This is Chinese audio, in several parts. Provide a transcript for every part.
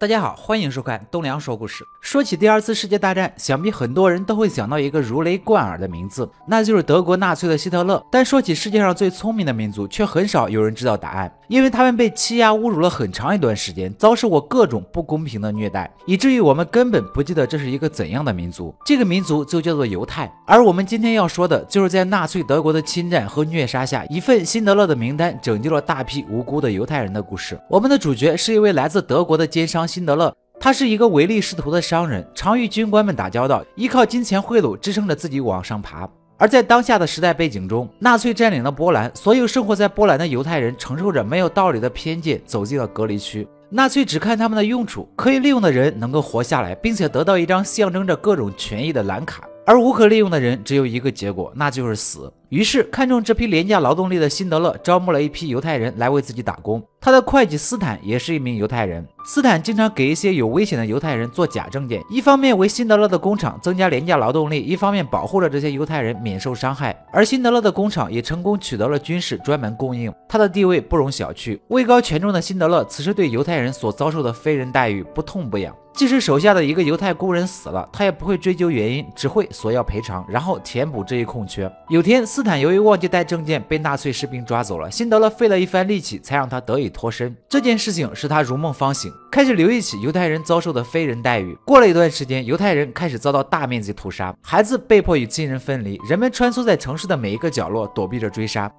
大家好，欢迎收看东梁说故事。说起第二次世界大战，想必很多人都会想到一个如雷贯耳的名字，那就是德国纳粹的希特勒。但说起世界上最聪明的民族，却很少有人知道答案，因为他们被欺压侮辱了很长一段时间，遭受过各种不公平的虐待，以至于我们根本不记得这是一个怎样的民族。这个民族就叫做犹太。而我们今天要说的，就是在纳粹德国的侵占和虐杀下，一份辛德勒的名单拯救了大批无辜的犹太人的故事。我们的主角是一位来自德国的奸商。辛德勒，他是一个唯利是图的商人，常与军官们打交道，依靠金钱贿赂支撑着自己往上爬。而在当下的时代背景中，纳粹占领了波兰，所有生活在波兰的犹太人承受着没有道理的偏见，走进了隔离区。纳粹只看他们的用处，可以利用的人能够活下来，并且得到一张象征着各种权益的蓝卡。而无可利用的人只有一个结果，那就是死。于是，看中这批廉价劳动力的辛德勒招募了一批犹太人来为自己打工。他的会计斯坦也是一名犹太人。斯坦经常给一些有危险的犹太人做假证件，一方面为辛德勒的工厂增加廉价劳动力，一方面保护着这些犹太人免受伤害。而辛德勒的工厂也成功取得了军事专门供应，他的地位不容小觑。位高权重的辛德勒此时对犹太人所遭受的非人待遇不痛不痒。即使手下的一个犹太工人死了，他也不会追究原因，只会索要赔偿，然后填补这一空缺。有天，斯斯坦由于忘记带证件，被纳粹士兵抓走了。辛德勒费了一番力气，才让他得以脱身。这件事情使他如梦方醒，开始留意起犹太人遭受的非人待遇。过了一段时间，犹太人开始遭到大面积屠杀，孩子被迫与亲人分离，人们穿梭在城市的每一个角落，躲避着追杀。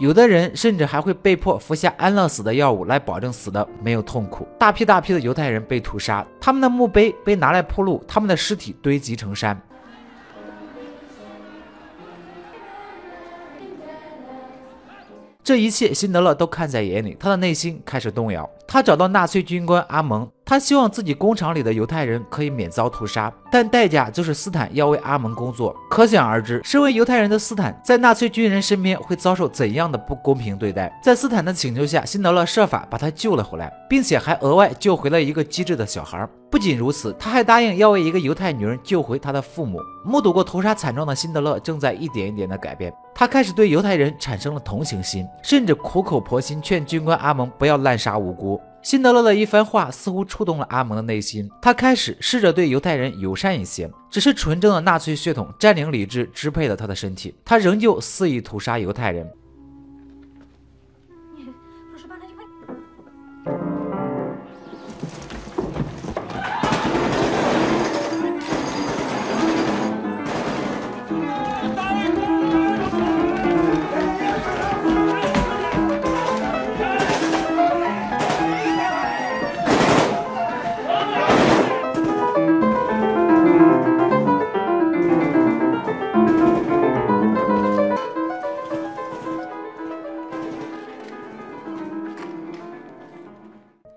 有的人甚至还会被迫服下安乐死的药物来保证死的没有痛苦。大批大批的犹太人被屠杀，他们的墓碑被拿来铺路，他们的尸体堆积成山。这一切，辛德勒都看在眼里，他的内心开始动摇。他找到纳粹军官阿蒙。他希望自己工厂里的犹太人可以免遭屠杀，但代价就是斯坦要为阿蒙工作。可想而知，身为犹太人的斯坦在纳粹军人身边会遭受怎样的不公平对待。在斯坦的请求下，辛德勒设法把他救了回来，并且还额外救回了一个机智的小孩。不仅如此，他还答应要为一个犹太女人救回她的父母。目睹过屠杀惨状的辛德勒正在一点一点的改变，他开始对犹太人产生了同情心，甚至苦口婆心劝军官阿蒙不要滥杀无辜。辛德勒的一番话似乎触动了阿蒙的内心，他开始试着对犹太人友善一些。只是纯正的纳粹血统占领理智，支配了他的身体，他仍旧肆意屠杀犹太人。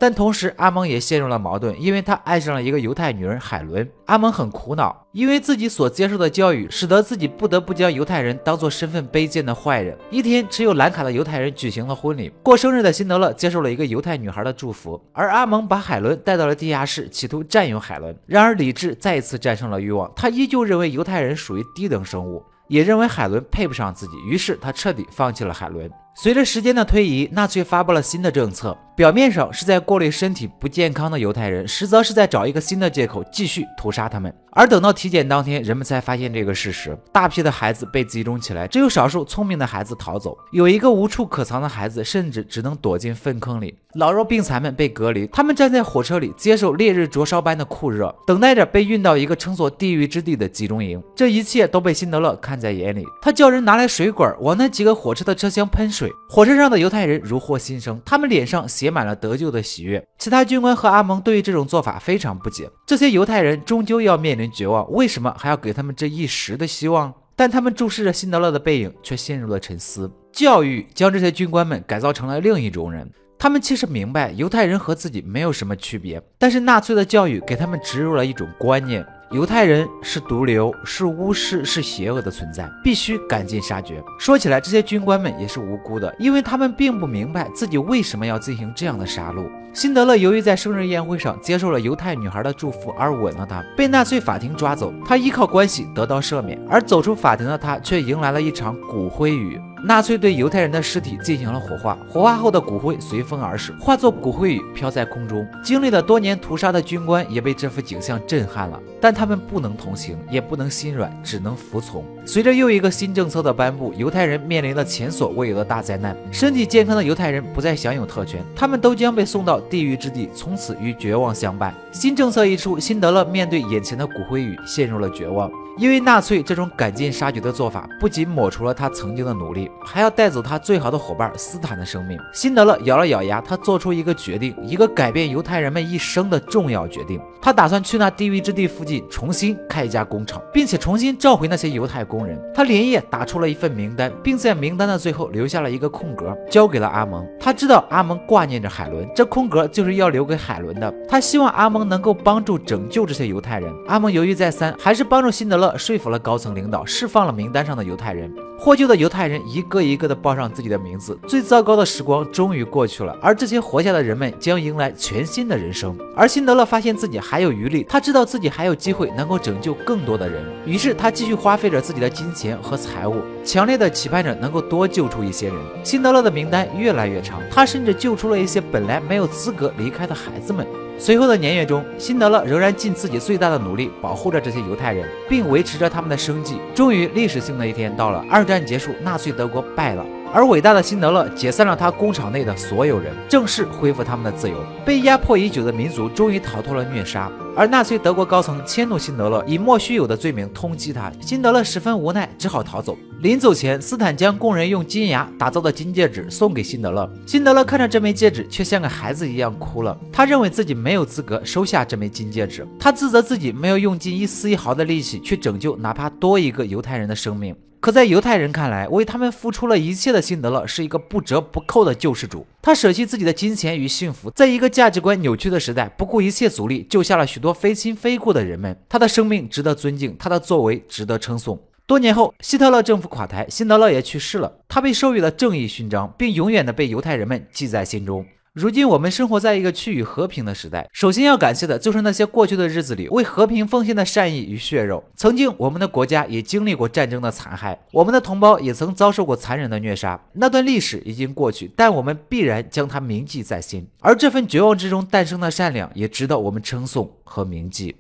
但同时，阿蒙也陷入了矛盾，因为他爱上了一个犹太女人海伦。阿蒙很苦恼，因为自己所接受的教育，使得自己不得不将犹太人当做身份卑贱的坏人。一天，持有蓝卡的犹太人举行了婚礼，过生日的辛德勒接受了一个犹太女孩的祝福，而阿蒙把海伦带到了地下室，企图占有海伦。然而，理智再一次战胜了欲望，他依旧认为犹太人属于低等生物。也认为海伦配不上自己，于是他彻底放弃了海伦。随着时间的推移，纳粹发布了新的政策，表面上是在过滤身体不健康的犹太人，实则是在找一个新的借口继续屠杀他们。而等到体检当天，人们才发现这个事实：大批的孩子被集中起来，只有少数聪明的孩子逃走。有一个无处可藏的孩子，甚至只能躲进粪坑里。老弱病残们被隔离，他们站在火车里，接受烈日灼烧般的酷热，等待着被运到一个称作地狱之地的集中营。这一切都被辛德勒看在眼里，他叫人拿来水管，往那几个火车的车厢喷水。火车上的犹太人如获新生，他们脸上写满了得救的喜悦。其他军官和阿蒙对于这种做法非常不解，这些犹太人终究要面临。绝望，为什么还要给他们这一时的希望？但他们注视着辛德勒的背影，却陷入了沉思。教育将这些军官们改造成了另一种人。他们其实明白犹太人和自己没有什么区别，但是纳粹的教育给他们植入了一种观念。犹太人是毒瘤，是巫师，是邪恶的存在，必须赶尽杀绝。说起来，这些军官们也是无辜的，因为他们并不明白自己为什么要进行这样的杀戮。辛德勒由于在生日宴会上接受了犹太女孩的祝福而吻了她，被纳粹法庭抓走。他依靠关系得到赦免，而走出法庭的他却迎来了一场骨灰雨。纳粹对犹太人的尸体进行了火化，火化后的骨灰随风而逝，化作骨灰雨飘在空中。经历了多年屠杀的军官也被这幅景象震撼了，但他们不能同情，也不能心软，只能服从。随着又一个新政策的颁布，犹太人面临了前所未有的大灾难。身体健康的犹太人不再享有特权，他们都将被送到地狱之地，从此与绝望相伴。新政策一出，辛德勒面对眼前的骨灰雨，陷入了绝望。因为纳粹这种赶尽杀绝的做法，不仅抹除了他曾经的努力，还要带走他最好的伙伴斯坦的生命。辛德勒咬了咬牙，他做出一个决定，一个改变犹太人们一生的重要决定。他打算去那地狱之地附近重新开一家工厂，并且重新召回那些犹太工人。他连夜打出了一份名单，并在名单的最后留下了一个空格，交给了阿蒙。他知道阿蒙挂念着海伦，这空格就是要留给海伦的。他希望阿蒙能够帮助拯救这些犹太人。阿蒙犹豫再三，还是帮助辛德勒勒说服了高层领导，释放了名单上的犹太人。获救的犹太人一个一个的报上自己的名字。最糟糕的时光终于过去了，而这些活下的人们将迎来全新的人生。而辛德勒发现自己还有余力，他知道自己还有机会能够拯救更多的人，于是他继续花费着自己的金钱和财物，强烈的期盼着能够多救出一些人。辛德勒的名单越来越长，他甚至救出了一些本来没有资格离开的孩子们。随后的年月中，辛德勒仍然尽自己最大的努力保护着这些犹太人，并维持着他们的生计。终于，历史性的一天到了，二战结束，纳粹德国败了。而伟大的辛德勒解散了他工厂内的所有人，正式恢复他们的自由。被压迫已久的民族终于逃脱了虐杀。而纳粹德国高层迁怒辛德勒，以莫须有的罪名通缉他。辛德勒十分无奈，只好逃走。临走前，斯坦将工人用金牙打造的金戒指送给辛德勒。辛德勒看着这枚戒指，却像个孩子一样哭了。他认为自己没有资格收下这枚金戒指，他自责自己没有用尽一丝一毫的力气去拯救哪怕多一个犹太人的生命。可在犹太人看来，为他们付出了一切的辛德勒是一个不折不扣的救世主。他舍弃自己的金钱与幸福，在一个价值观扭曲的时代，不顾一切阻力救下了许多非亲非故的人们。他的生命值得尊敬，他的作为值得称颂。多年后，希特勒政府垮台，辛德勒也去世了。他被授予了正义勋章，并永远的被犹太人们记在心中。如今我们生活在一个趋于和平的时代，首先要感谢的就是那些过去的日子里为和平奉献的善意与血肉。曾经我们的国家也经历过战争的残害，我们的同胞也曾遭受过残忍的虐杀。那段历史已经过去，但我们必然将它铭记在心。而这份绝望之中诞生的善良，也值得我们称颂和铭记。